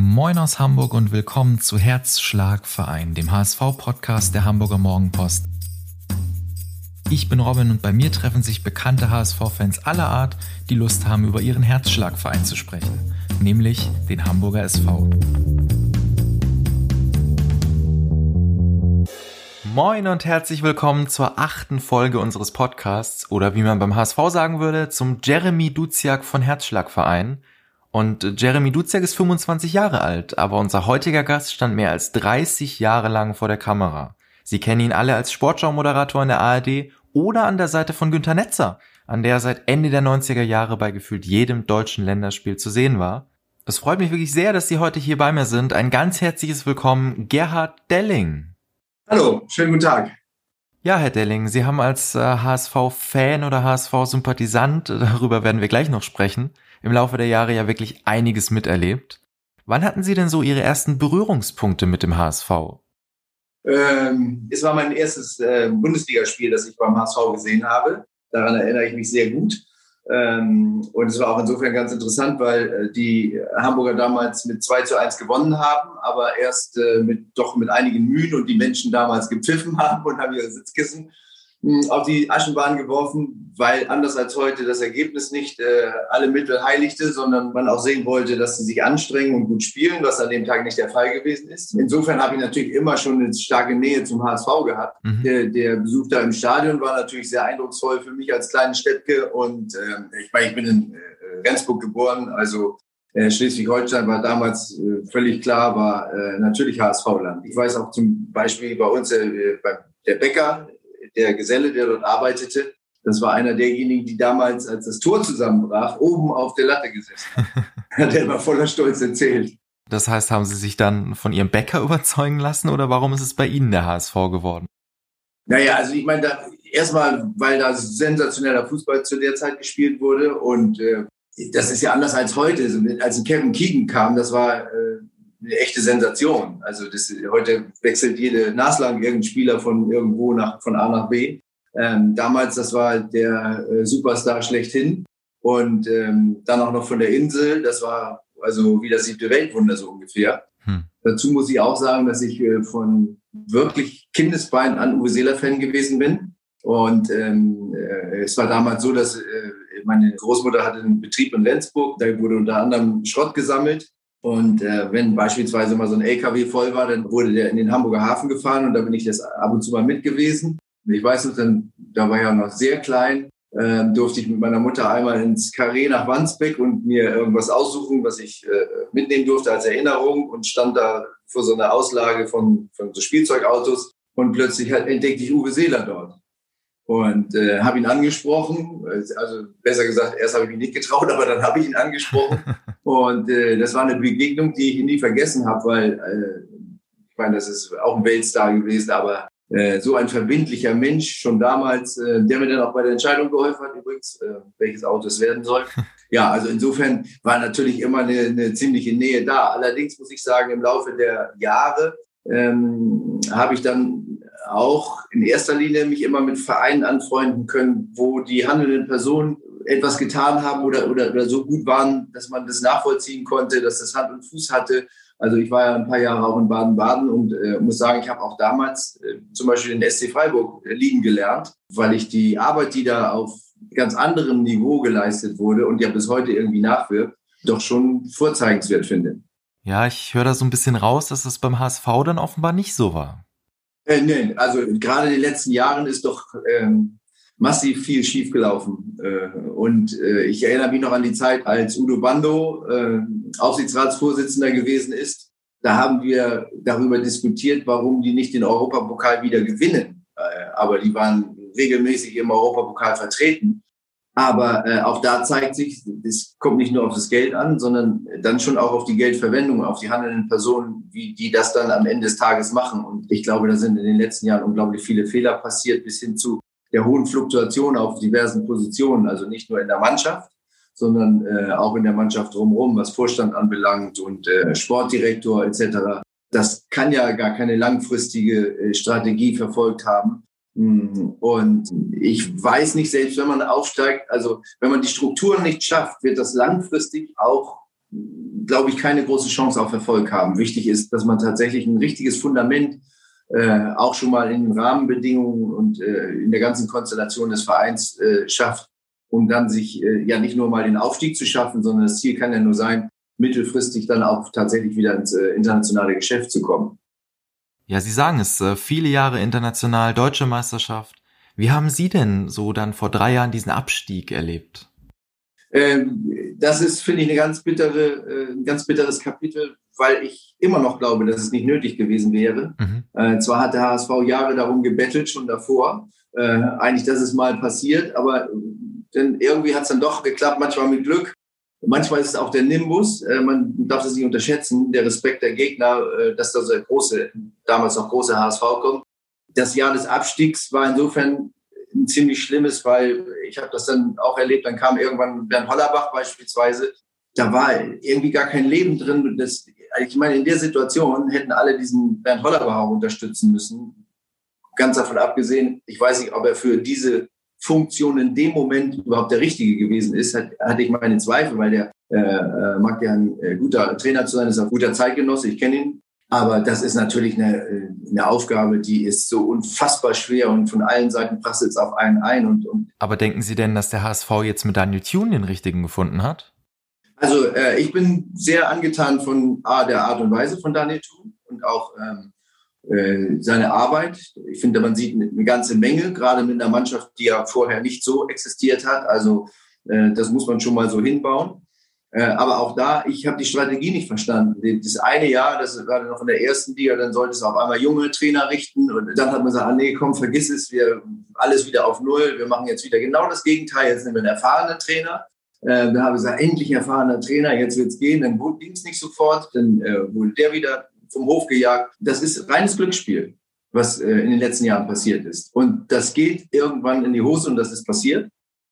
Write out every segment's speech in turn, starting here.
Moin aus Hamburg und willkommen zu Herzschlagverein, dem HSV-Podcast der Hamburger Morgenpost. Ich bin Robin und bei mir treffen sich bekannte HSV-Fans aller Art, die Lust haben, über ihren Herzschlagverein zu sprechen, nämlich den Hamburger SV. Moin und herzlich willkommen zur achten Folge unseres Podcasts oder wie man beim HSV sagen würde, zum Jeremy Duziak von Herzschlagverein. Und Jeremy Duziak ist 25 Jahre alt, aber unser heutiger Gast stand mehr als 30 Jahre lang vor der Kamera. Sie kennen ihn alle als Sportschau-Moderator in der ARD oder an der Seite von Günter Netzer, an der er seit Ende der 90er Jahre bei gefühlt jedem deutschen Länderspiel zu sehen war. Es freut mich wirklich sehr, dass Sie heute hier bei mir sind. Ein ganz herzliches Willkommen, Gerhard Delling. Hallo, schönen guten Tag. Ja, Herr Delling, Sie haben als äh, HSV-Fan oder HSV-Sympathisant, darüber werden wir gleich noch sprechen, im Laufe der Jahre ja wirklich einiges miterlebt. Wann hatten Sie denn so Ihre ersten Berührungspunkte mit dem HSV? Ähm, es war mein erstes äh, Bundesligaspiel, das ich beim HSV gesehen habe. Daran erinnere ich mich sehr gut. Ähm, und es war auch insofern ganz interessant, weil äh, die Hamburger damals mit 2 zu 1 gewonnen haben, aber erst äh, mit, doch mit einigen Mühen und die Menschen damals gepfiffen haben und haben ihre Sitzkissen auf die Aschenbahn geworfen, weil anders als heute das Ergebnis nicht äh, alle Mittel heiligte, sondern man auch sehen wollte, dass sie sich anstrengen und gut spielen, was an dem Tag nicht der Fall gewesen ist. Insofern habe ich natürlich immer schon eine starke Nähe zum HSV gehabt. Mhm. Der, der, Besuch da im Stadion war natürlich sehr eindrucksvoll für mich als kleine Städtke und äh, ich meine, ich bin in äh, Rendsburg geboren, also äh, Schleswig-Holstein war damals äh, völlig klar, war äh, natürlich HSV-Land. Ich weiß auch zum Beispiel bei uns bei der Bäcker der Geselle, der dort arbeitete, das war einer derjenigen, die damals, als das Tor zusammenbrach, oben auf der Latte gesessen hat. der war voller Stolz erzählt. Das heißt, haben Sie sich dann von Ihrem Bäcker überzeugen lassen oder warum ist es bei Ihnen der HSV geworden? Naja, also ich meine, da, erstmal, weil da sensationeller Fußball zu der Zeit gespielt wurde und äh, das ist ja anders als heute. Also, als Kevin Keegan kam, das war äh, eine echte Sensation. Also das, heute wechselt jede naslang irgendein Spieler von irgendwo nach, von A nach B. Ähm, damals, das war der äh, Superstar schlechthin. Und ähm, dann auch noch von der Insel, das war also wie das siebte Weltwunder so ungefähr. Hm. Dazu muss ich auch sagen, dass ich äh, von wirklich Kindesbein an Uwe Seeler Fan gewesen bin. Und ähm, äh, es war damals so, dass äh, meine Großmutter hatte einen Betrieb in Lenzburg, da wurde unter anderem Schrott gesammelt. Und äh, wenn beispielsweise mal so ein LKW voll war, dann wurde der in den Hamburger Hafen gefahren und da bin ich das ab und zu mal mit gewesen. Ich weiß noch, dann, da war ich ja noch sehr klein, äh, durfte ich mit meiner Mutter einmal ins Carré nach Wandsbeck und mir irgendwas aussuchen, was ich äh, mitnehmen durfte als Erinnerung und stand da vor so einer Auslage von, von so Spielzeugautos und plötzlich halt entdeckte ich Uwe Seeler dort und äh, habe ihn angesprochen. Also besser gesagt, erst habe ich mich nicht getraut, aber dann habe ich ihn angesprochen. und äh, das war eine Begegnung, die ich nie vergessen habe, weil äh, ich meine, das ist auch ein Weltstar gewesen, aber äh, so ein verbindlicher Mensch schon damals, äh, der mir dann auch bei der Entscheidung geholfen hat, übrigens, äh, welches Auto es werden soll. Ja, also insofern war natürlich immer eine, eine ziemliche Nähe da. Allerdings muss ich sagen, im Laufe der Jahre ähm, habe ich dann auch in erster Linie mich immer mit Vereinen anfreunden können, wo die handelnden Personen etwas getan haben oder, oder, oder so gut waren, dass man das nachvollziehen konnte, dass das Hand und Fuß hatte. Also ich war ja ein paar Jahre auch in Baden-Baden und äh, muss sagen, ich habe auch damals äh, zum Beispiel den SC Freiburg äh, lieben gelernt, weil ich die Arbeit, die da auf ganz anderem Niveau geleistet wurde und ja bis heute irgendwie nachwirkt, doch schon vorzeigenswert finde. Ja, ich höre da so ein bisschen raus, dass es beim HSV dann offenbar nicht so war. Äh, nee, also gerade in den letzten Jahren ist doch ähm, massiv viel schiefgelaufen. Äh, und äh, ich erinnere mich noch an die Zeit, als Udo Bando äh, Aufsichtsratsvorsitzender gewesen ist. Da haben wir darüber diskutiert, warum die nicht den Europapokal wieder gewinnen. Aber die waren regelmäßig im Europapokal vertreten. Aber auch da zeigt sich, es kommt nicht nur auf das Geld an, sondern dann schon auch auf die Geldverwendung, auf die handelnden Personen, wie die das dann am Ende des Tages machen. Und ich glaube, da sind in den letzten Jahren unglaublich viele Fehler passiert, bis hin zu der hohen Fluktuation auf diversen Positionen. Also nicht nur in der Mannschaft, sondern äh, auch in der Mannschaft drumherum, was Vorstand anbelangt und äh, Sportdirektor etc. Das kann ja gar keine langfristige äh, Strategie verfolgt haben. Mm, und ich weiß nicht, selbst wenn man aufsteigt, also wenn man die Strukturen nicht schafft, wird das langfristig auch glaube ich, keine große Chance auf Erfolg haben. Wichtig ist, dass man tatsächlich ein richtiges Fundament äh, auch schon mal in den Rahmenbedingungen und äh, in der ganzen Konstellation des Vereins äh, schafft, um dann sich äh, ja nicht nur mal den Aufstieg zu schaffen, sondern das Ziel kann ja nur sein, mittelfristig dann auch tatsächlich wieder ins äh, internationale Geschäft zu kommen. Ja, Sie sagen es, äh, viele Jahre international, deutsche Meisterschaft. Wie haben Sie denn so dann vor drei Jahren diesen Abstieg erlebt? Ähm, das ist, finde ich, eine ganz bittere, äh, ein ganz bitteres Kapitel, weil ich immer noch glaube, dass es nicht nötig gewesen wäre. Mhm. Äh, zwar hat der HSV Jahre darum gebettelt, schon davor, äh, eigentlich, dass es mal passiert, aber denn irgendwie hat es dann doch geklappt, manchmal mit Glück. Manchmal ist es auch der Nimbus, äh, man darf es nicht unterschätzen, der Respekt der Gegner, äh, dass da so der große, damals noch große HSV kommt. Das Jahr des Abstiegs war insofern ein ziemlich schlimmes, weil ich habe das dann auch erlebt, dann kam irgendwann Bernd Hollerbach beispielsweise, da war irgendwie gar kein Leben drin. Das, ich meine, in der Situation hätten alle diesen Bernd Hollerbach auch unterstützen müssen. Ganz davon abgesehen, ich weiß nicht, ob er für diese Funktion in dem Moment überhaupt der richtige gewesen ist, hatte ich meine Zweifel, weil der äh, äh, mag ja ein äh, guter Trainer zu sein, ist ein guter Zeitgenosse, ich kenne ihn aber das ist natürlich eine, eine Aufgabe, die ist so unfassbar schwer und von allen Seiten prasselt es auf einen ein. Und, und Aber denken Sie denn, dass der HSV jetzt mit Daniel Thune den richtigen gefunden hat? Also äh, ich bin sehr angetan von A, der Art und Weise von Daniel Thune und auch ähm, äh, seine Arbeit. Ich finde, man sieht eine ganze Menge, gerade mit einer Mannschaft, die ja vorher nicht so existiert hat. Also äh, das muss man schon mal so hinbauen. Äh, aber auch da, ich habe die Strategie nicht verstanden. Das eine Jahr, das war noch in der ersten Liga, dann sollte es auf einmal junge Trainer richten und dann hat man gesagt, ah, nee, komm, vergiss es, wir alles wieder auf Null, wir machen jetzt wieder genau das Gegenteil, jetzt nehmen wir einen erfahrenen Trainer. Äh, da habe ich gesagt, endlich erfahrener Trainer, jetzt wird's gehen, dann ging es nicht sofort, dann äh, wurde der wieder vom Hof gejagt. Das ist reines Glücksspiel, was äh, in den letzten Jahren passiert ist. Und das geht irgendwann in die Hose und das ist passiert.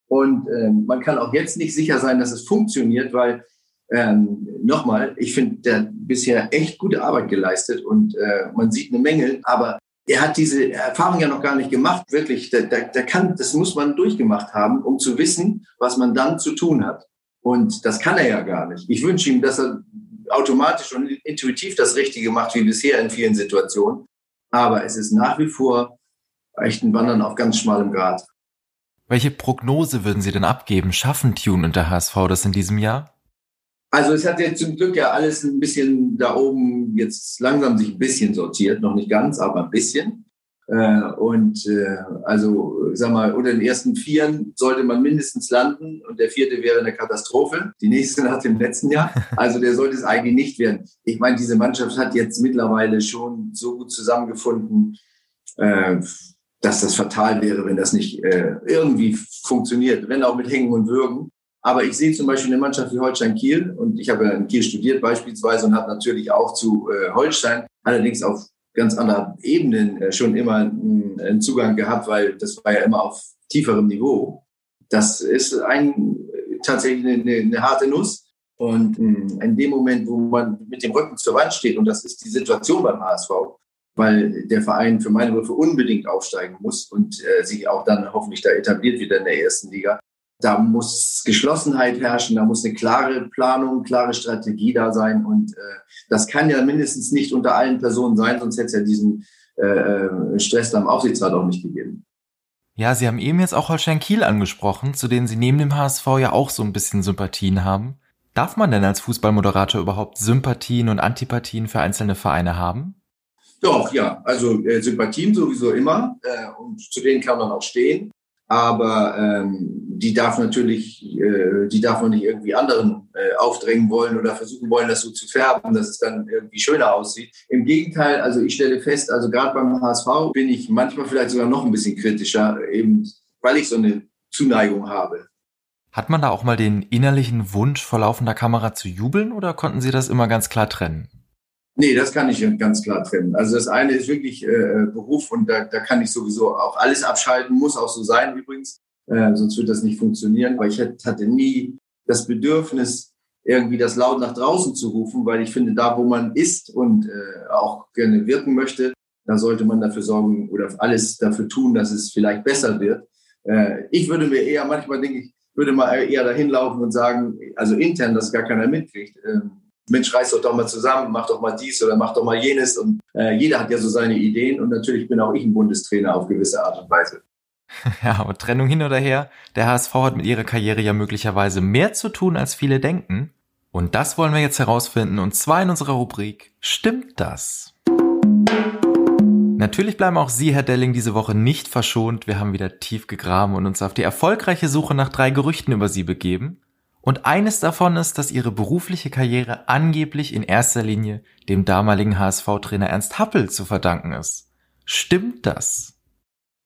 Und ähm, man kann auch jetzt nicht sicher sein, dass es funktioniert, weil ähm, nochmal, ich finde, der hat bisher echt gute Arbeit geleistet und äh, man sieht eine Menge, aber er hat diese Erfahrung ja noch gar nicht gemacht. Wirklich, der, der, der kann, das muss man durchgemacht haben, um zu wissen, was man dann zu tun hat. Und das kann er ja gar nicht. Ich wünsche ihm, dass er automatisch und intuitiv das Richtige macht, wie bisher in vielen Situationen. Aber es ist nach wie vor echt ein Wandern auf ganz schmalem Grat. Welche Prognose würden Sie denn abgeben? Schaffen Tune und der HSV das in diesem Jahr? Also es hat jetzt zum Glück ja alles ein bisschen da oben jetzt langsam sich ein bisschen sortiert, noch nicht ganz, aber ein bisschen. Äh, und äh, also, sag mal, unter den ersten Vieren sollte man mindestens landen und der vierte wäre eine Katastrophe. Die nächste nach dem letzten Jahr. Also der sollte es eigentlich nicht werden. Ich meine, diese Mannschaft hat jetzt mittlerweile schon so gut zusammengefunden. Äh, dass das fatal wäre, wenn das nicht äh, irgendwie funktioniert, wenn auch mit Hängen und Würgen. Aber ich sehe zum Beispiel eine Mannschaft wie Holstein Kiel und ich habe in Kiel studiert beispielsweise und habe natürlich auch zu äh, Holstein, allerdings auf ganz anderen Ebenen äh, schon immer einen, einen Zugang gehabt, weil das war ja immer auf tieferem Niveau. Das ist ein, tatsächlich eine, eine harte Nuss. Und mh, in dem Moment, wo man mit dem Rücken zur Wand steht, und das ist die Situation beim HSV, weil der Verein für meine Begriffe unbedingt aufsteigen muss und äh, sich auch dann hoffentlich da etabliert wieder in der ersten Liga. Da muss Geschlossenheit herrschen, da muss eine klare Planung, klare Strategie da sein. Und äh, das kann ja mindestens nicht unter allen Personen sein, sonst hätte es ja diesen äh, äh Stress am Aufsichtsrat auch nicht gegeben. Ja, Sie haben eben jetzt auch Holstein Kiel angesprochen, zu denen Sie neben dem HSV ja auch so ein bisschen Sympathien haben. Darf man denn als Fußballmoderator überhaupt Sympathien und Antipathien für einzelne Vereine haben? Doch, ja. Also äh, Sympathien sowieso immer äh, und zu denen kann man auch stehen. Aber ähm, die darf natürlich, äh, die darf man nicht irgendwie anderen äh, aufdrängen wollen oder versuchen wollen, das so zu färben, dass es dann irgendwie schöner aussieht. Im Gegenteil, also ich stelle fest, also gerade beim HSV bin ich manchmal vielleicht sogar noch ein bisschen kritischer, eben weil ich so eine Zuneigung habe. Hat man da auch mal den innerlichen Wunsch, vor laufender Kamera zu jubeln oder konnten Sie das immer ganz klar trennen? Nee, das kann ich ganz klar trennen. Also das eine ist wirklich äh, Beruf und da, da kann ich sowieso auch alles abschalten, muss auch so sein übrigens, äh, sonst wird das nicht funktionieren. Aber ich hatte nie das Bedürfnis, irgendwie das laut nach draußen zu rufen, weil ich finde, da wo man ist und äh, auch gerne wirken möchte, da sollte man dafür sorgen oder alles dafür tun, dass es vielleicht besser wird. Äh, ich würde mir eher manchmal denke ich, würde mal eher dahin laufen und sagen, also intern, dass gar keiner mitkriegt. Ähm, Mensch, reiß doch doch mal zusammen, mach doch mal dies oder mach doch mal jenes. Und äh, jeder hat ja so seine Ideen und natürlich bin auch ich ein Bundestrainer auf gewisse Art und Weise. Ja, aber Trennung hin oder her, der HSV hat mit ihrer Karriere ja möglicherweise mehr zu tun, als viele denken. Und das wollen wir jetzt herausfinden, und zwar in unserer Rubrik Stimmt das? Natürlich bleiben auch Sie, Herr Delling, diese Woche nicht verschont. Wir haben wieder tief gegraben und uns auf die erfolgreiche Suche nach drei Gerüchten über Sie begeben. Und eines davon ist, dass Ihre berufliche Karriere angeblich in erster Linie dem damaligen HSV-Trainer Ernst Happel zu verdanken ist. Stimmt das?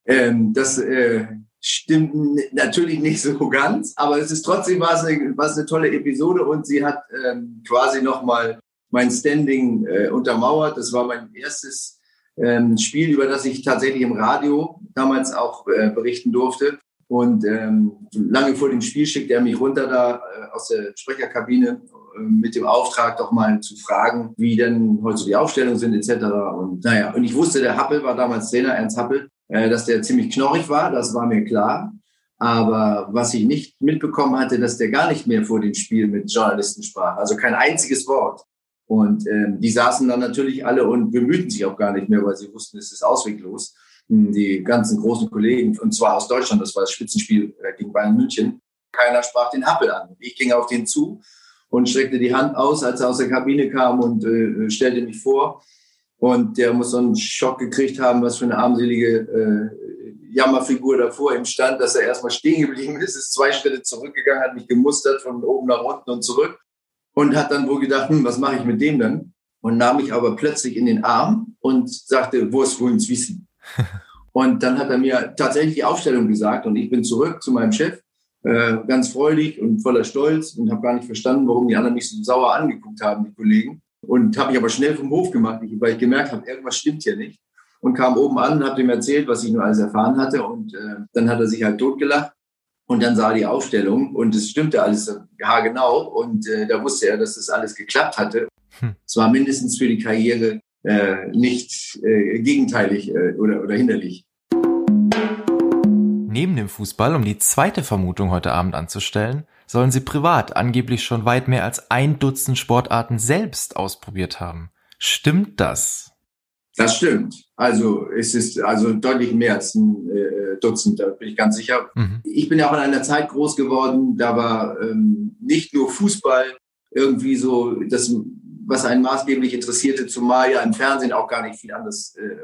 Ähm, das äh, stimmt natürlich nicht so ganz, aber es ist trotzdem es eine tolle Episode und sie hat ähm, quasi nochmal mein Standing äh, untermauert. Das war mein erstes ähm, Spiel, über das ich tatsächlich im Radio damals auch äh, berichten durfte. Und ähm, lange vor dem Spiel schickt er mich runter da äh, aus der Sprecherkabine äh, mit dem Auftrag, doch mal zu fragen, wie denn heute die Aufstellungen sind etc. Und naja, und ich wusste, der Happel war damals Trainer, Ernst Happel, äh, dass der ziemlich knorrig war, das war mir klar. Aber was ich nicht mitbekommen hatte, dass der gar nicht mehr vor dem Spiel mit Journalisten sprach. Also kein einziges Wort. Und ähm, die saßen dann natürlich alle und bemühten sich auch gar nicht mehr, weil sie wussten, es ist ausweglos. Die ganzen großen Kollegen, und zwar aus Deutschland, das war das Spitzenspiel äh, gegen Bayern München, keiner sprach den Appel an. Ich ging auf den zu und streckte die Hand aus, als er aus der Kabine kam und äh, stellte mich vor. Und der muss so einen Schock gekriegt haben, was für eine armselige äh, Jammerfigur davor ihm stand, dass er erstmal stehen geblieben ist, ist zwei Schritte zurückgegangen, hat mich gemustert von oben nach unten und zurück und hat dann wohl gedacht, hm, was mache ich mit dem denn? Und nahm mich aber plötzlich in den Arm und sagte, wo ist wohlens Wissen? Und dann hat er mir tatsächlich die Aufstellung gesagt und ich bin zurück zu meinem Chef, äh, ganz freudig und voller Stolz und habe gar nicht verstanden, warum die anderen mich so sauer angeguckt haben, die Kollegen. Und habe ich aber schnell vom Hof gemacht, weil ich gemerkt habe, irgendwas stimmt hier nicht. Und kam oben an und habe ihm erzählt, was ich nur alles erfahren hatte. Und äh, dann hat er sich halt totgelacht und dann sah er die Aufstellung und es stimmte alles haargenau. Und äh, da wusste er, dass das alles geklappt hatte. Hm. Es war mindestens für die Karriere äh, nicht äh, gegenteilig äh, oder, oder hinderlich. Neben dem Fußball, um die zweite Vermutung heute Abend anzustellen, sollen sie privat angeblich schon weit mehr als ein Dutzend Sportarten selbst ausprobiert haben. Stimmt das? Das stimmt. Also es ist also deutlich mehr als ein äh, Dutzend, da bin ich ganz sicher. Mhm. Ich bin ja auch in einer Zeit groß geworden, da war ähm, nicht nur Fußball irgendwie so das, was einen maßgeblich interessierte, zumal ja im Fernsehen auch gar nicht viel anderes äh,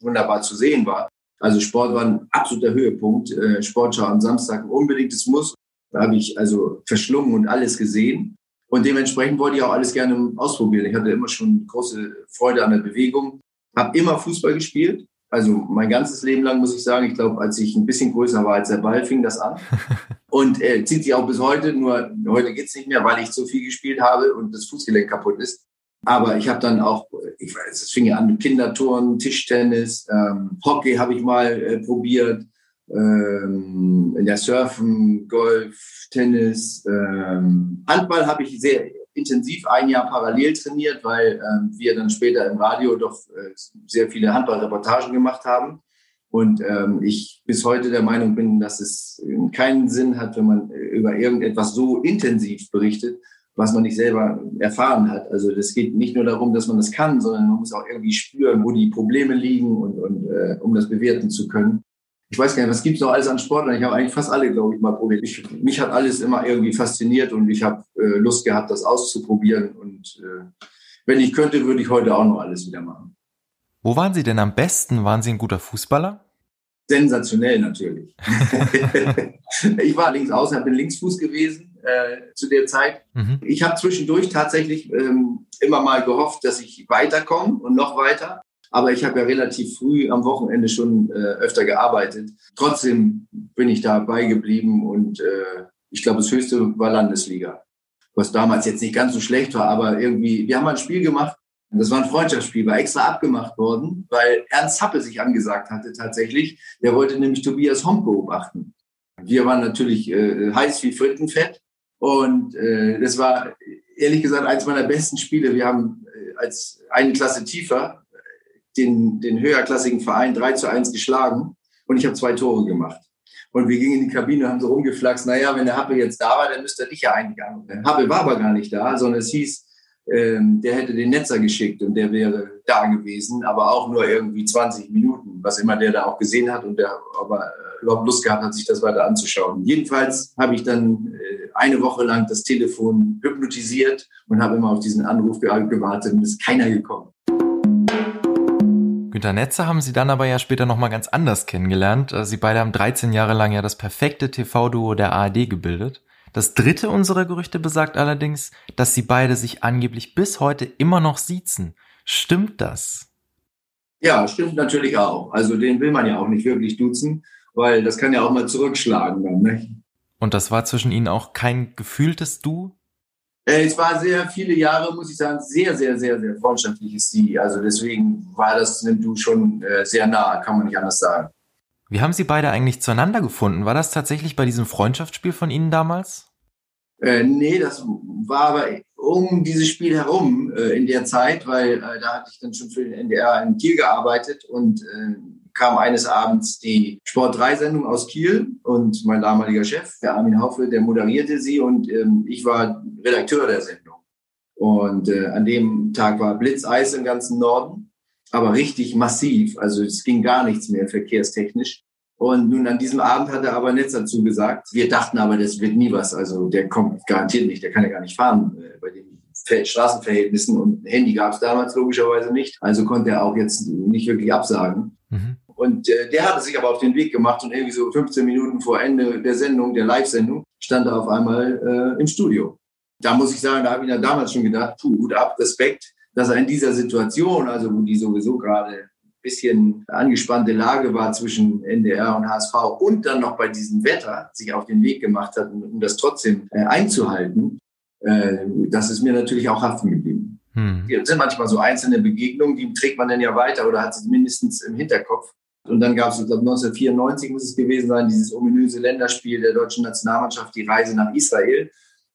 wunderbar zu sehen war. Also Sport war ein absoluter Höhepunkt. Äh, Sportschau am Samstag ein unbedingtes Muss. Da habe ich also verschlungen und alles gesehen. Und dementsprechend wollte ich auch alles gerne ausprobieren. Ich hatte immer schon große Freude an der Bewegung habe immer Fußball gespielt. Also mein ganzes Leben lang muss ich sagen, ich glaube, als ich ein bisschen größer war als der Ball, fing das an. Und äh, zieht sich auch bis heute, nur heute geht's nicht mehr, weil ich zu viel gespielt habe und das Fußgelenk kaputt ist. Aber ich habe dann auch, ich weiß, es fing ja an mit Kindertouren, Tischtennis, ähm, Hockey habe ich mal äh, probiert, ähm, in der Surfen, Golf, Tennis, ähm, Handball habe ich sehr intensiv ein Jahr parallel trainiert, weil ähm, wir dann später im Radio doch äh, sehr viele Handballreportagen gemacht haben. Und ähm, ich bis heute der Meinung bin, dass es keinen Sinn hat, wenn man über irgendetwas so intensiv berichtet, was man nicht selber erfahren hat. Also das geht nicht nur darum, dass man das kann, sondern man muss auch irgendwie spüren, wo die Probleme liegen und, und äh, um das bewerten zu können ich weiß gar nicht, was gibt's noch alles an Sportlern? Ich habe eigentlich fast alle, glaube ich, mal probiert. Ich, mich hat alles immer irgendwie fasziniert und ich habe äh, Lust gehabt, das auszuprobieren. Und äh, wenn ich könnte, würde ich heute auch noch alles wieder machen. Wo waren Sie denn am besten? Waren Sie ein guter Fußballer? Sensationell natürlich. ich war links außen, bin Linksfuß gewesen äh, zu der Zeit. Mhm. Ich habe zwischendurch tatsächlich ähm, immer mal gehofft, dass ich weiterkomme und noch weiter. Aber ich habe ja relativ früh am Wochenende schon äh, öfter gearbeitet. Trotzdem bin ich dabei geblieben und äh, ich glaube, das höchste war Landesliga. Was damals jetzt nicht ganz so schlecht war, aber irgendwie, wir haben ein Spiel gemacht. Das war ein Freundschaftsspiel, war extra abgemacht worden, weil Ernst Happe sich angesagt hatte tatsächlich. Der wollte nämlich Tobias Homp beobachten. Wir waren natürlich äh, heiß wie Frittenfett. Und äh, das war ehrlich gesagt eines meiner besten Spiele. Wir haben äh, als eine Klasse tiefer den, den höherklassigen Verein 3 zu 1 geschlagen und ich habe zwei Tore gemacht. Und wir gingen in die Kabine und haben so rumgeflaxt, naja, wenn der Happe jetzt da war, dann müsste er dich ja eigentlich anrufen. Happe war aber gar nicht da, sondern es hieß, ähm, der hätte den Netzer geschickt und der wäre da gewesen, aber auch nur irgendwie 20 Minuten, was immer der da auch gesehen hat und der aber äh, überhaupt Lust gehabt hat, sich das weiter anzuschauen. Jedenfalls habe ich dann äh, eine Woche lang das Telefon hypnotisiert und habe immer auf diesen Anruf gewartet und ist keiner gekommen. Günter Netzer haben Sie dann aber ja später nochmal ganz anders kennengelernt. Äh, Sie beide haben 13 Jahre lang ja das perfekte TV-Duo der ARD gebildet. Das dritte unserer Gerüchte besagt allerdings, dass sie beide sich angeblich bis heute immer noch siezen. Stimmt das? Ja, stimmt natürlich auch. Also den will man ja auch nicht wirklich duzen, weil das kann ja auch mal zurückschlagen dann. Ne? Und das war zwischen ihnen auch kein gefühltes Du? Äh, es war sehr viele Jahre, muss ich sagen, sehr, sehr, sehr, sehr freundschaftliches Sie. Also deswegen war das Du schon äh, sehr nah, kann man nicht anders sagen. Wie haben Sie beide eigentlich zueinander gefunden? War das tatsächlich bei diesem Freundschaftsspiel von Ihnen damals? Äh, nee, das war aber um dieses Spiel herum äh, in der Zeit, weil äh, da hatte ich dann schon für den NDR in Kiel gearbeitet und äh, kam eines Abends die Sport 3 Sendung aus Kiel und mein damaliger Chef, der Armin Haufe, der moderierte sie und ähm, ich war Redakteur der Sendung. Und äh, an dem Tag war Blitzeis im ganzen Norden aber richtig massiv. Also es ging gar nichts mehr verkehrstechnisch. Und nun an diesem Abend hat er aber Netz dazu gesagt. Wir dachten aber, das wird nie was. Also der kommt garantiert nicht, der kann ja gar nicht fahren äh, bei den Straßenverhältnissen. Und Handy gab es damals logischerweise nicht. Also konnte er auch jetzt nicht wirklich absagen. Mhm. Und äh, der hatte sich aber auf den Weg gemacht und irgendwie so 15 Minuten vor Ende der Sendung, der Live-Sendung, stand er auf einmal äh, im Studio. Da muss ich sagen, da habe ich ja damals schon gedacht, puh, gut ab, Respekt dass er in dieser Situation, also wo die sowieso gerade ein bisschen angespannte Lage war zwischen NDR und HSV und dann noch bei diesem Wetter sich auf den Weg gemacht hat, um das trotzdem äh, einzuhalten, äh, das ist mir natürlich auch haften geblieben. Hm. Es sind manchmal so einzelne Begegnungen, die trägt man dann ja weiter oder hat sie mindestens im Hinterkopf. Und dann gab es, ich glaube 1994 muss es gewesen sein, dieses ominöse Länderspiel der deutschen Nationalmannschaft, die Reise nach Israel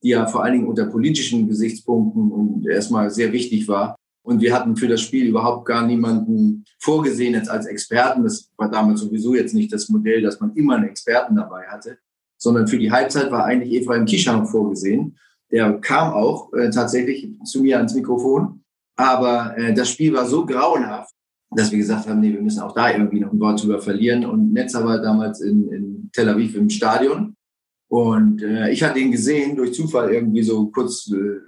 die ja vor allen Dingen unter politischen Gesichtspunkten und erstmal sehr wichtig war. Und wir hatten für das Spiel überhaupt gar niemanden vorgesehen jetzt als Experten. Das war damals sowieso jetzt nicht das Modell, dass man immer einen Experten dabei hatte, sondern für die Halbzeit war eigentlich Ephraim Kisham vorgesehen. Der kam auch äh, tatsächlich zu mir ans Mikrofon. Aber äh, das Spiel war so grauenhaft, dass wir gesagt haben, nee, wir müssen auch da irgendwie noch ein Wort drüber verlieren. Und Netzer war damals in, in Tel Aviv im Stadion und äh, ich hatte ihn gesehen, durch Zufall irgendwie so kurz äh,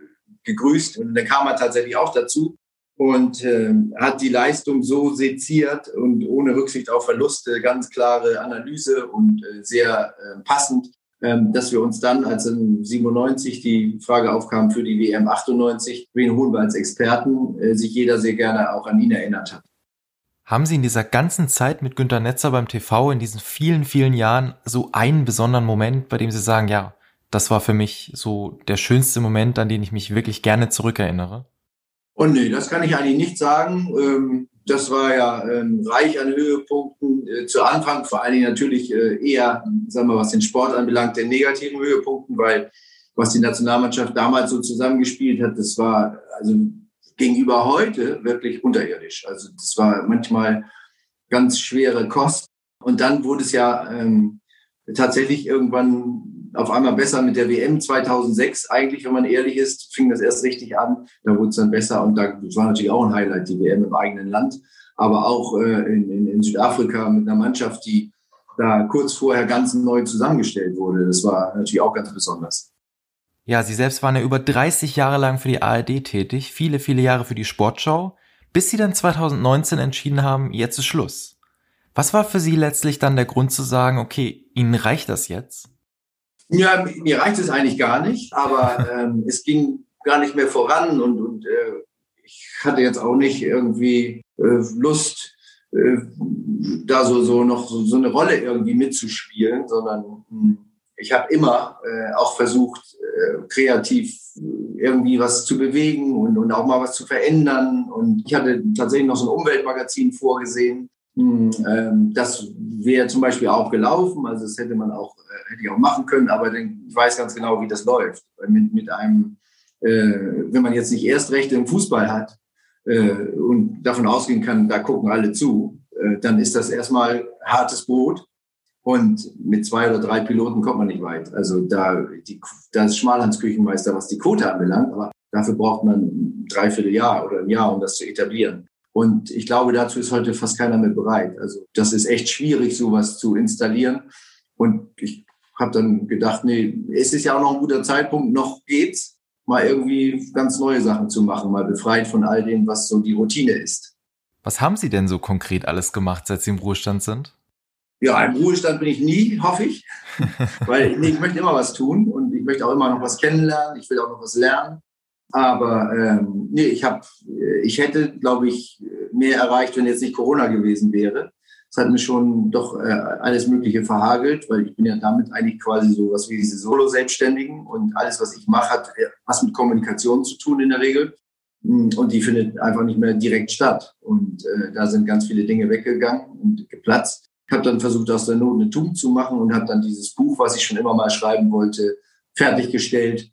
gegrüßt. Und dann kam er tatsächlich auch dazu und äh, hat die Leistung so seziert und ohne Rücksicht auf Verluste, ganz klare Analyse und äh, sehr äh, passend, dass wir uns dann, als in 97 die Frage aufkam für die WM 98, wen holen wir als Experten, äh, sich jeder sehr gerne auch an ihn erinnert hat. Haben Sie in dieser ganzen Zeit mit Günter Netzer beim TV, in diesen vielen, vielen Jahren, so einen besonderen Moment, bei dem Sie sagen, ja, das war für mich so der schönste Moment, an den ich mich wirklich gerne zurückerinnere? Und nee, das kann ich eigentlich nicht sagen. Das war ja ähm, reich an Höhepunkten. Äh, zu Anfang vor allen Dingen natürlich äh, eher, sagen wir, was den Sport anbelangt, den negativen Höhepunkten, weil was die Nationalmannschaft damals so zusammengespielt hat, das war also gegenüber heute wirklich unterirdisch. Also das war manchmal ganz schwere Kost. Und dann wurde es ja ähm, tatsächlich irgendwann auf einmal besser mit der WM 2006. Eigentlich, wenn man ehrlich ist, fing das erst richtig an. Da wurde es dann besser und da, das war natürlich auch ein Highlight, die WM im eigenen Land. Aber auch äh, in, in, in Südafrika mit einer Mannschaft, die da kurz vorher ganz neu zusammengestellt wurde. Das war natürlich auch ganz besonders. Ja, Sie selbst waren ja über 30 Jahre lang für die ARD tätig, viele, viele Jahre für die Sportschau, bis Sie dann 2019 entschieden haben, jetzt ist Schluss. Was war für Sie letztlich dann der Grund zu sagen, okay, Ihnen reicht das jetzt? Ja, mir reicht es eigentlich gar nicht, aber ähm, es ging gar nicht mehr voran und, und äh, ich hatte jetzt auch nicht irgendwie äh, Lust, äh, da so, so noch so, so eine Rolle irgendwie mitzuspielen, sondern mh, hm, ich habe immer äh, auch versucht, äh, kreativ irgendwie was zu bewegen und, und auch mal was zu verändern. Und ich hatte tatsächlich noch so ein Umweltmagazin vorgesehen. Hm, ähm, das wäre zum Beispiel auch gelaufen, also das hätte man auch, äh, hätte ich auch machen können, aber ich weiß ganz genau, wie das läuft. Mit, mit einem, äh, wenn man jetzt nicht erst Rechte im Fußball hat äh, und davon ausgehen kann, da gucken alle zu, dann ist das erstmal hartes Brot. Und mit zwei oder drei Piloten kommt man nicht weit. Also da, die, da ist Schmalhans Küchenmeister, was die Quote anbelangt, aber dafür braucht man ein Dreivierteljahr oder ein Jahr, um das zu etablieren. Und ich glaube, dazu ist heute fast keiner mehr bereit. Also das ist echt schwierig, sowas zu installieren. Und ich habe dann gedacht, nee, es ist ja auch noch ein guter Zeitpunkt, noch geht's, mal irgendwie ganz neue Sachen zu machen, mal befreit von all dem, was so die Routine ist. Was haben Sie denn so konkret alles gemacht, seit Sie im Ruhestand sind? Ja, im Ruhestand bin ich nie, hoffe ich. Weil nee, ich möchte immer was tun und ich möchte auch immer noch was kennenlernen. Ich will auch noch was lernen. Aber ähm, nee, ich habe, ich hätte, glaube ich, mehr erreicht, wenn jetzt nicht Corona gewesen wäre. Es hat mir schon doch äh, alles Mögliche verhagelt, weil ich bin ja damit eigentlich quasi so was wie diese Solo-Selbstständigen und alles, was ich mache, hat was mit Kommunikation zu tun in der Regel. Hm, und die findet einfach nicht mehr direkt statt. Und äh, da sind ganz viele Dinge weggegangen und geplatzt. Ich habe dann versucht, aus der Not eine Tugend zu machen und habe dann dieses Buch, was ich schon immer mal schreiben wollte, fertiggestellt.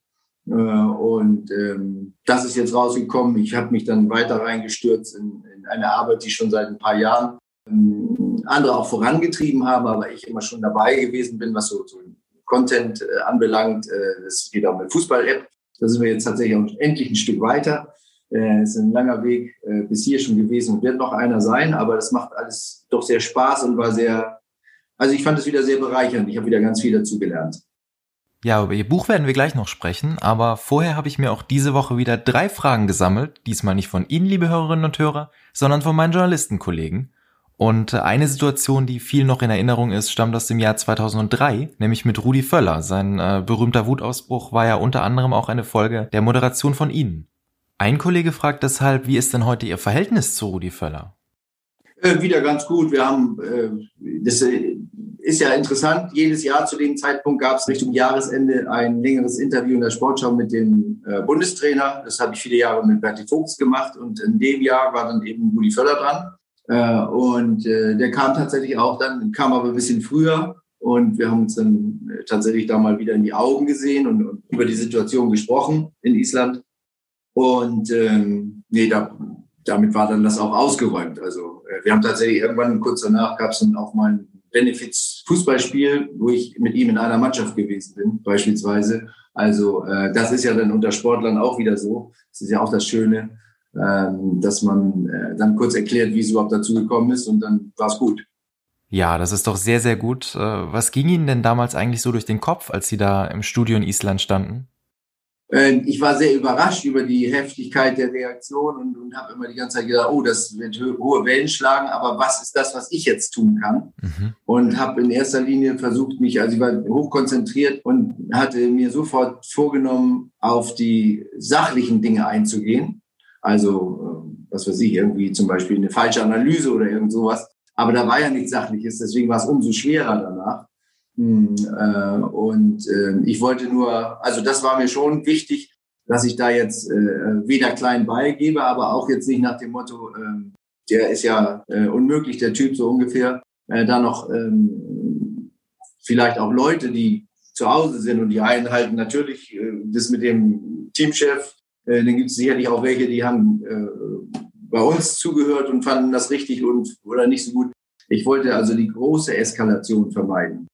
Äh, und ähm, das ist jetzt rausgekommen. Ich habe mich dann weiter reingestürzt in, in eine Arbeit, die schon seit ein paar Jahren ähm, andere auch vorangetrieben haben, aber ich immer schon dabei gewesen bin, was so, so Content äh, anbelangt. Äh, das geht auch mit Fußball-App. Da sind wir jetzt tatsächlich auch endlich ein Stück weiter. Äh, es ist ein langer Weg äh, bis hier schon gewesen und wird noch einer sein, aber das macht alles doch sehr Spaß und war sehr, also ich fand es wieder sehr bereichernd. Ich habe wieder ganz viel dazu gelernt. Ja, über Ihr Buch werden wir gleich noch sprechen, aber vorher habe ich mir auch diese Woche wieder drei Fragen gesammelt, diesmal nicht von Ihnen, liebe Hörerinnen und Hörer, sondern von meinen Journalistenkollegen. Und eine Situation, die viel noch in Erinnerung ist, stammt aus dem Jahr 2003, nämlich mit Rudi Völler. Sein äh, berühmter Wutausbruch war ja unter anderem auch eine Folge der Moderation von Ihnen. Ein Kollege fragt deshalb, wie ist denn heute Ihr Verhältnis zu Rudi Völler? Äh, wieder ganz gut. Wir haben, äh, das äh, ist ja interessant, jedes Jahr zu dem Zeitpunkt gab es Richtung Jahresende ein längeres Interview in der Sportschau mit dem äh, Bundestrainer. Das habe ich viele Jahre mit Berti Vogts gemacht und in dem Jahr war dann eben Rudi Völler dran. Äh, und äh, der kam tatsächlich auch dann, kam aber ein bisschen früher. Und wir haben uns dann tatsächlich da mal wieder in die Augen gesehen und, und über die Situation gesprochen in Island. Und ähm, nee, da, damit war dann das auch ausgeräumt. Also äh, wir haben tatsächlich irgendwann kurz danach gab es dann auch mal ein Benefits-Fußballspiel, wo ich mit ihm in einer Mannschaft gewesen bin, beispielsweise. Also äh, das ist ja dann unter Sportlern auch wieder so. Das ist ja auch das Schöne, ähm, dass man äh, dann kurz erklärt, wie es überhaupt dazu gekommen ist und dann war es gut. Ja, das ist doch sehr, sehr gut. Äh, was ging Ihnen denn damals eigentlich so durch den Kopf, als Sie da im Studio in Island standen? Ähm, ich war sehr überrascht über die Heftigkeit der Reaktion und, und habe immer die ganze Zeit gedacht, oh, das wird hohe Wellen schlagen, aber was ist das, was ich jetzt tun kann? Mhm. Und habe in erster Linie versucht, mich, also ich war hochkonzentriert und hatte mir sofort vorgenommen, auf die sachlichen Dinge einzugehen. Also, ähm, was weiß ich, irgendwie zum Beispiel eine falsche Analyse oder irgend sowas. Aber da war ja nichts Sachliches, deswegen war es umso schwerer danach. Hm, äh, und äh, ich wollte nur, also das war mir schon wichtig, dass ich da jetzt äh, weder klein beigebe, aber auch jetzt nicht nach dem Motto, äh, der ist ja unmöglich, der Typ so ungefähr, äh, da noch ähm, vielleicht auch Leute, die zu Hause sind und die einen halten natürlich das mit dem Teamchef, dann gibt es sicherlich auch welche, die haben bei uns zugehört und fanden das richtig und oder nicht so gut. Ich wollte also die große Eskalation vermeiden.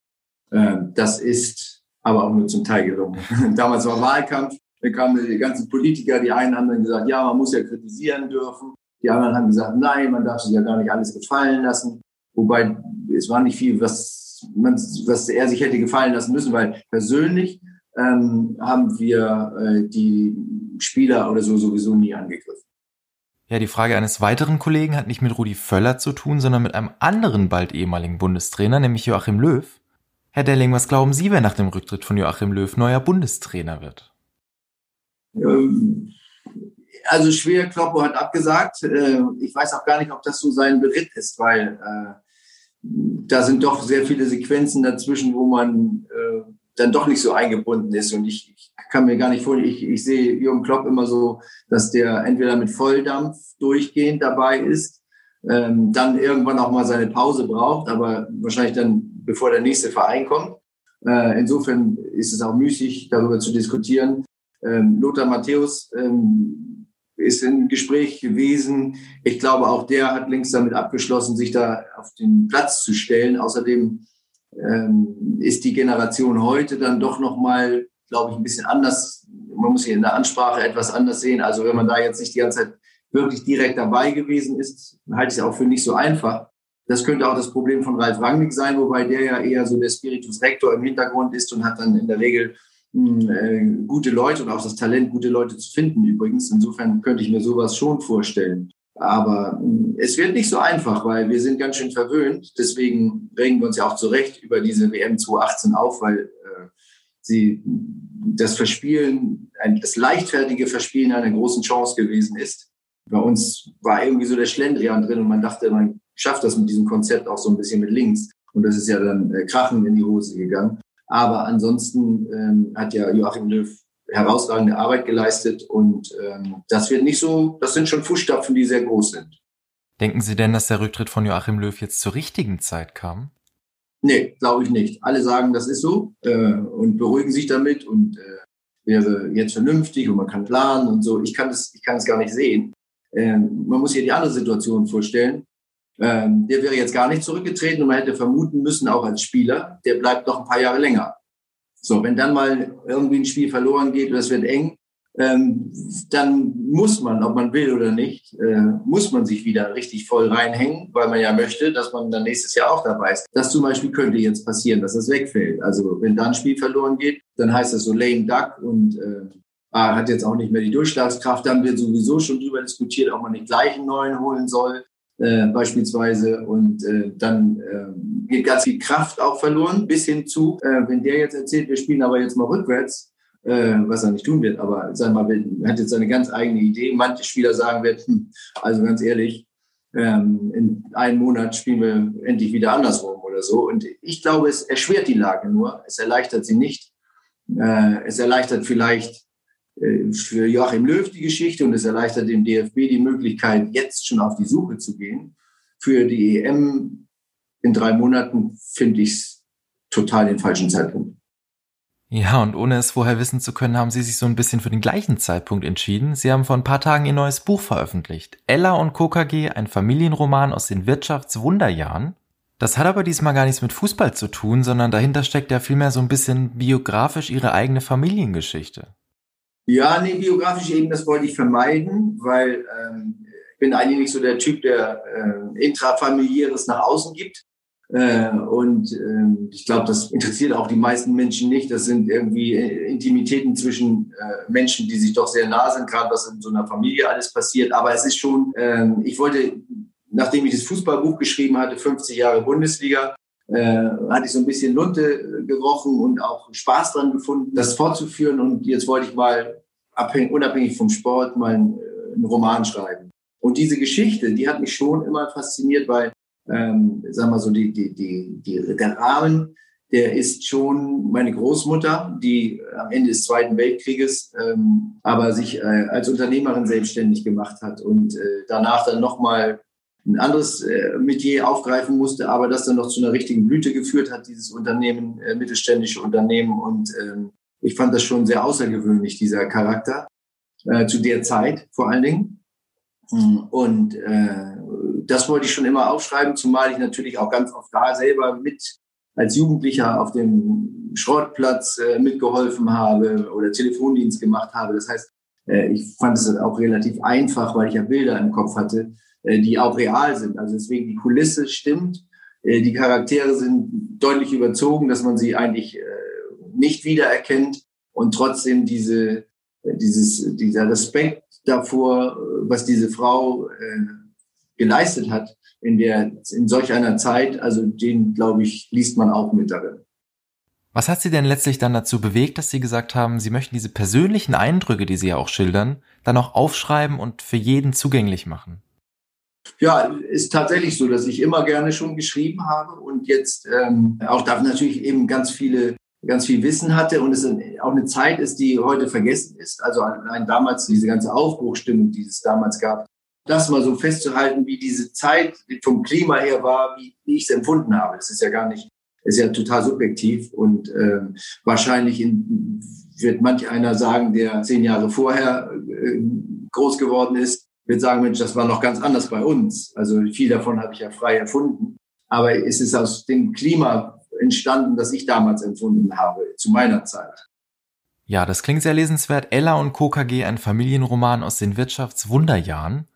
Ähm, das ist aber auch nur zum Teil gelungen. Damals war Wahlkampf, da kamen die ganzen Politiker, die einen haben dann gesagt, ja, man muss ja kritisieren dürfen. Die anderen haben gesagt, nein, man darf sich ja gar nicht alles gefallen lassen. Wobei es war nicht viel, was, man, was er sich hätte gefallen lassen müssen, weil persönlich ähm, haben wir äh, die Spieler oder so sowieso nie angegriffen. Ja, die Frage eines weiteren Kollegen hat nicht mit Rudi Völler zu tun, sondern mit einem anderen bald ehemaligen Bundestrainer, nämlich Joachim Löw. Herr Delling, was glauben Sie, wer nach dem Rücktritt von Joachim Löw neuer Bundestrainer wird? Ähm, also schwer, Kloppo hat abgesagt. Äh, ich weiß auch gar nicht, ob das so sein Beritt ist, weil äh, da sind doch sehr viele Sequenzen dazwischen, wo man äh, dann doch nicht so eingebunden ist. Und ich, kann mir gar nicht vorstellen, ich, ich sehe Jürgen Klopp immer so, dass der entweder mit Volldampf durchgehend dabei ist, ähm, dann irgendwann auch mal seine Pause braucht, aber wahrscheinlich dann bevor der nächste Verein kommt. Äh, insofern ist es auch müßig, darüber zu diskutieren. Ähm, Lothar Matthäus ähm, ist im Gespräch gewesen. Ich glaube, auch der hat längst damit abgeschlossen, sich da auf den Platz zu stellen. Außerdem ähm, ist die Generation heute dann doch nochmal, glaube ich, ein bisschen anders. Man muss hier in der Ansprache etwas anders sehen. Also wenn man da jetzt nicht die ganze Zeit wirklich direkt dabei gewesen ist, halte ich es auch für nicht so einfach. Das könnte auch das Problem von Ralf Rangnick sein, wobei der ja eher so der Spiritus Rector im Hintergrund ist und hat dann in der Regel hm, äh, gute Leute und auch das Talent, gute Leute zu finden übrigens. Insofern könnte ich mir sowas schon vorstellen. Aber hm, es wird nicht so einfach, weil wir sind ganz schön verwöhnt. Deswegen regen wir uns ja auch zu Recht über diese WM 2018 auf, weil äh, sie das Verspielen, das leichtfertige Verspielen einer großen Chance gewesen ist. Bei uns war irgendwie so der Schlendrian drin und man dachte, man schafft das mit diesem Konzept auch so ein bisschen mit links. Und das ist ja dann äh, krachen in die Hose gegangen. Aber ansonsten ähm, hat ja Joachim Löw herausragende Arbeit geleistet und ähm, das wird nicht so, das sind schon Fußstapfen, die sehr groß sind. Denken Sie denn, dass der Rücktritt von Joachim Löw jetzt zur richtigen Zeit kam? Nee, glaube ich nicht. Alle sagen, das ist so äh, und beruhigen sich damit und äh, wäre jetzt vernünftig und man kann planen und so. Ich kann es, ich kann es gar nicht sehen. Ähm, man muss hier die andere Situation vorstellen. Ähm, der wäre jetzt gar nicht zurückgetreten und man hätte vermuten müssen, auch als Spieler, der bleibt noch ein paar Jahre länger. So, wenn dann mal irgendwie ein Spiel verloren geht oder es wird eng, ähm, dann muss man, ob man will oder nicht, äh, muss man sich wieder richtig voll reinhängen, weil man ja möchte, dass man dann nächstes Jahr auch dabei ist. Das zum Beispiel könnte jetzt passieren, dass das wegfällt. Also wenn dann ein Spiel verloren geht, dann heißt das so lame duck und äh, hat jetzt auch nicht mehr die Durchschlagskraft. Dann wird sowieso schon drüber diskutiert, ob man nicht gleich einen neuen holen soll äh, beispielsweise. Und äh, dann äh, geht ganz viel Kraft auch verloren, bis hin zu, äh, wenn der jetzt erzählt, wir spielen aber jetzt mal rückwärts, äh, was er nicht tun wird, aber sag mal, er hat jetzt seine ganz eigene Idee. Manche Spieler sagen werden, hm, also ganz ehrlich, ähm, in einem Monat spielen wir endlich wieder andersrum oder so. Und ich glaube, es erschwert die Lage nur, es erleichtert sie nicht. Äh, es erleichtert vielleicht für Joachim Löw die Geschichte und es erleichtert dem DFB die Möglichkeit, jetzt schon auf die Suche zu gehen. Für die EM in drei Monaten finde ich es total den falschen Zeitpunkt. Ja, und ohne es vorher wissen zu können, haben Sie sich so ein bisschen für den gleichen Zeitpunkt entschieden. Sie haben vor ein paar Tagen Ihr neues Buch veröffentlicht. Ella und KKG, ein Familienroman aus den Wirtschaftswunderjahren. Das hat aber diesmal gar nichts mit Fußball zu tun, sondern dahinter steckt ja vielmehr so ein bisschen biografisch Ihre eigene Familiengeschichte. Ja, nee, biografisch eben, das wollte ich vermeiden, weil ähm, ich bin eigentlich nicht so der Typ, der äh, intrafamiliäres nach außen gibt. Äh, und äh, ich glaube, das interessiert auch die meisten Menschen nicht. Das sind irgendwie äh, Intimitäten zwischen äh, Menschen, die sich doch sehr nah sind, gerade was in so einer Familie alles passiert. Aber es ist schon, äh, ich wollte, nachdem ich das Fußballbuch geschrieben hatte, 50 Jahre Bundesliga, äh, hatte ich so ein bisschen Lunte gerochen und auch Spaß dran gefunden, das fortzuführen. Und jetzt wollte ich mal abhängig, unabhängig vom Sport mal einen, äh, einen Roman schreiben. Und diese Geschichte, die hat mich schon immer fasziniert, weil, ähm, sagen wir so, die, die, die, die, der Rahmen, der ist schon meine Großmutter, die am Ende des Zweiten Weltkrieges ähm, aber sich äh, als Unternehmerin selbstständig gemacht hat und äh, danach dann nochmal ein anderes äh, Metier aufgreifen musste, aber das dann noch zu einer richtigen Blüte geführt hat, dieses Unternehmen, äh, mittelständische Unternehmen. Und ähm, ich fand das schon sehr außergewöhnlich, dieser Charakter, äh, zu der Zeit vor allen Dingen. Hm, und äh, das wollte ich schon immer aufschreiben, zumal ich natürlich auch ganz oft da selber mit als Jugendlicher auf dem Schrottplatz äh, mitgeholfen habe oder Telefondienst gemacht habe. Das heißt, äh, ich fand es auch relativ einfach, weil ich ja Bilder im Kopf hatte, die auch real sind. Also deswegen die Kulisse stimmt. Äh, die Charaktere sind deutlich überzogen, dass man sie eigentlich äh, nicht wiedererkennt und trotzdem diese, dieses, dieser Respekt davor, was diese Frau geleistet hat in der, in solch einer Zeit, also den, glaube ich, liest man auch mit darin. Was hat Sie denn letztlich dann dazu bewegt, dass Sie gesagt haben, Sie möchten diese persönlichen Eindrücke, die Sie ja auch schildern, dann auch aufschreiben und für jeden zugänglich machen? Ja, ist tatsächlich so, dass ich immer gerne schon geschrieben habe und jetzt ähm, auch da natürlich eben ganz viele ganz viel Wissen hatte und es auch eine Zeit ist, die heute vergessen ist. Also allein damals diese ganze Aufbruchstimmung, die es damals gab, das mal so festzuhalten, wie diese Zeit vom Klima her war, wie, wie ich es empfunden habe. Das ist ja gar nicht, ist ja total subjektiv und äh, wahrscheinlich in, wird manch einer sagen, der zehn Jahre vorher äh, groß geworden ist, wird sagen, Mensch, das war noch ganz anders bei uns. Also viel davon habe ich ja frei erfunden. Aber es ist aus dem Klima entstanden, das ich damals empfunden habe, zu meiner Zeit. Ja, das klingt sehr lesenswert. Ella und KKG, ein Familienroman aus den Wirtschaftswunderjahren.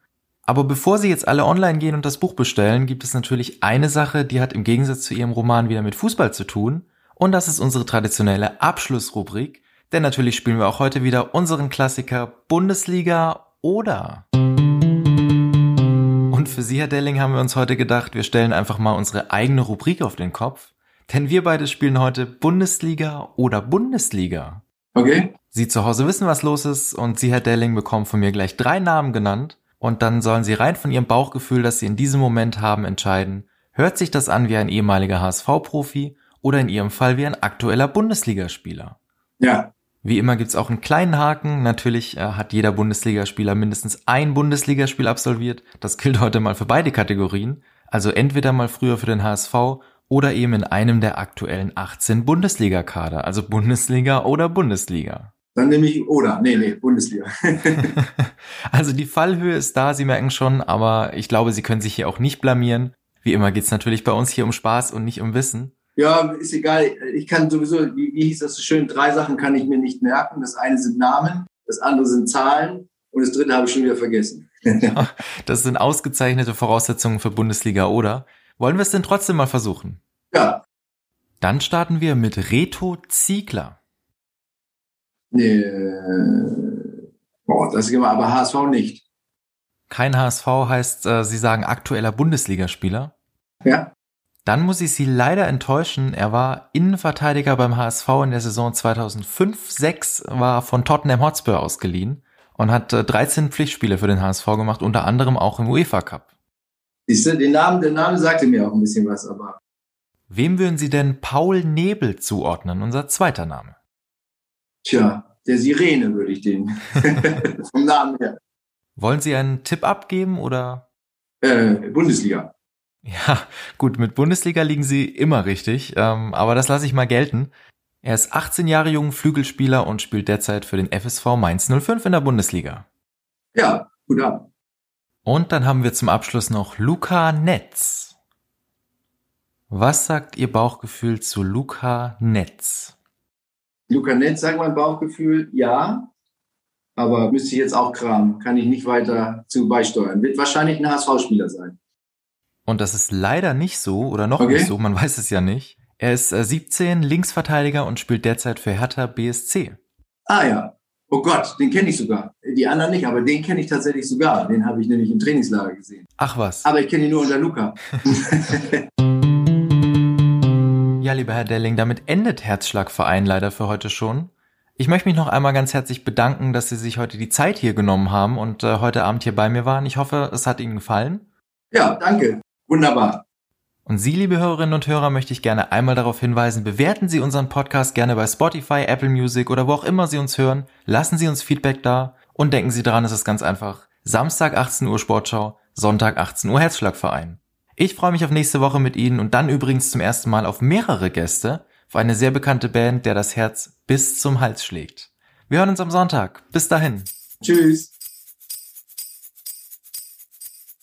Aber bevor Sie jetzt alle online gehen und das Buch bestellen, gibt es natürlich eine Sache, die hat im Gegensatz zu Ihrem Roman wieder mit Fußball zu tun. Und das ist unsere traditionelle Abschlussrubrik. Denn natürlich spielen wir auch heute wieder unseren Klassiker Bundesliga oder. Für Sie, Herr Delling, haben wir uns heute gedacht, wir stellen einfach mal unsere eigene Rubrik auf den Kopf. Denn wir beide spielen heute Bundesliga oder Bundesliga. Okay. Sie zu Hause wissen, was los ist und Sie, Herr Delling, bekommen von mir gleich drei Namen genannt und dann sollen Sie rein von Ihrem Bauchgefühl, das Sie in diesem Moment haben, entscheiden, hört sich das an wie ein ehemaliger HSV-Profi oder in Ihrem Fall wie ein aktueller Bundesligaspieler? Ja. Wie immer gibt's auch einen kleinen Haken. Natürlich äh, hat jeder Bundesligaspieler mindestens ein Bundesligaspiel absolviert. Das gilt heute mal für beide Kategorien. Also entweder mal früher für den HSV oder eben in einem der aktuellen 18 Bundesliga-Kader. Also Bundesliga oder Bundesliga. Dann nehme ich, oder, nee, nee, Bundesliga. also die Fallhöhe ist da, Sie merken schon, aber ich glaube, Sie können sich hier auch nicht blamieren. Wie immer geht's natürlich bei uns hier um Spaß und nicht um Wissen. Ja, ist egal. Ich kann sowieso, wie, wie hieß das so schön, drei Sachen kann ich mir nicht merken. Das eine sind Namen, das andere sind Zahlen und das dritte habe ich schon wieder vergessen. das sind ausgezeichnete Voraussetzungen für Bundesliga, oder? Wollen wir es denn trotzdem mal versuchen? Ja. Dann starten wir mit Reto Ziegler. Nee, boah, das ist aber HSV nicht. Kein HSV heißt, äh, Sie sagen aktueller Bundesligaspieler. Ja. Dann muss ich Sie leider enttäuschen. Er war Innenverteidiger beim HSV in der Saison 2005-6, war von Tottenham Hotspur ausgeliehen und hat 13 äh, Pflichtspiele für den HSV gemacht, unter anderem auch im UEFA Cup. Siehst du, den Namen, der Name sagte mir auch ein bisschen was, aber. Wem würden Sie denn Paul Nebel zuordnen, unser zweiter Name? Tja, der Sirene würde ich den. Vom Namen her. Wollen Sie einen Tipp abgeben oder? Äh, Bundesliga. Ja, gut, mit Bundesliga liegen Sie immer richtig, ähm, aber das lasse ich mal gelten. Er ist 18 Jahre jung, Flügelspieler und spielt derzeit für den FSV Mainz 05 in der Bundesliga. Ja, gut ab. Und dann haben wir zum Abschluss noch Luca Netz. Was sagt Ihr Bauchgefühl zu Luca Netz? Luca Netz, sagt mein Bauchgefühl, ja. Aber müsste ich jetzt auch kramen. Kann ich nicht weiter zu beisteuern. Wird wahrscheinlich ein HSV-Spieler sein. Und das ist leider nicht so oder noch okay. nicht so, man weiß es ja nicht. Er ist 17, äh, Linksverteidiger und spielt derzeit für Hertha BSC. Ah ja. Oh Gott, den kenne ich sogar. Die anderen nicht, aber den kenne ich tatsächlich sogar. Den habe ich nämlich im Trainingslager gesehen. Ach was. Aber ich kenne ihn nur unter Luca. Ja, lieber Herr Delling, damit endet Herzschlagverein leider für heute schon. Ich möchte mich noch einmal ganz herzlich bedanken, dass Sie sich heute die Zeit hier genommen haben und äh, heute Abend hier bei mir waren. Ich hoffe, es hat Ihnen gefallen. Ja, danke. Wunderbar. Und Sie, liebe Hörerinnen und Hörer, möchte ich gerne einmal darauf hinweisen, bewerten Sie unseren Podcast gerne bei Spotify, Apple Music oder wo auch immer Sie uns hören. Lassen Sie uns Feedback da und denken Sie daran, es ist ganz einfach. Samstag 18 Uhr Sportschau, Sonntag 18 Uhr Herzschlagverein. Ich freue mich auf nächste Woche mit Ihnen und dann übrigens zum ersten Mal auf mehrere Gäste, auf eine sehr bekannte Band, der das Herz bis zum Hals schlägt. Wir hören uns am Sonntag. Bis dahin. Tschüss.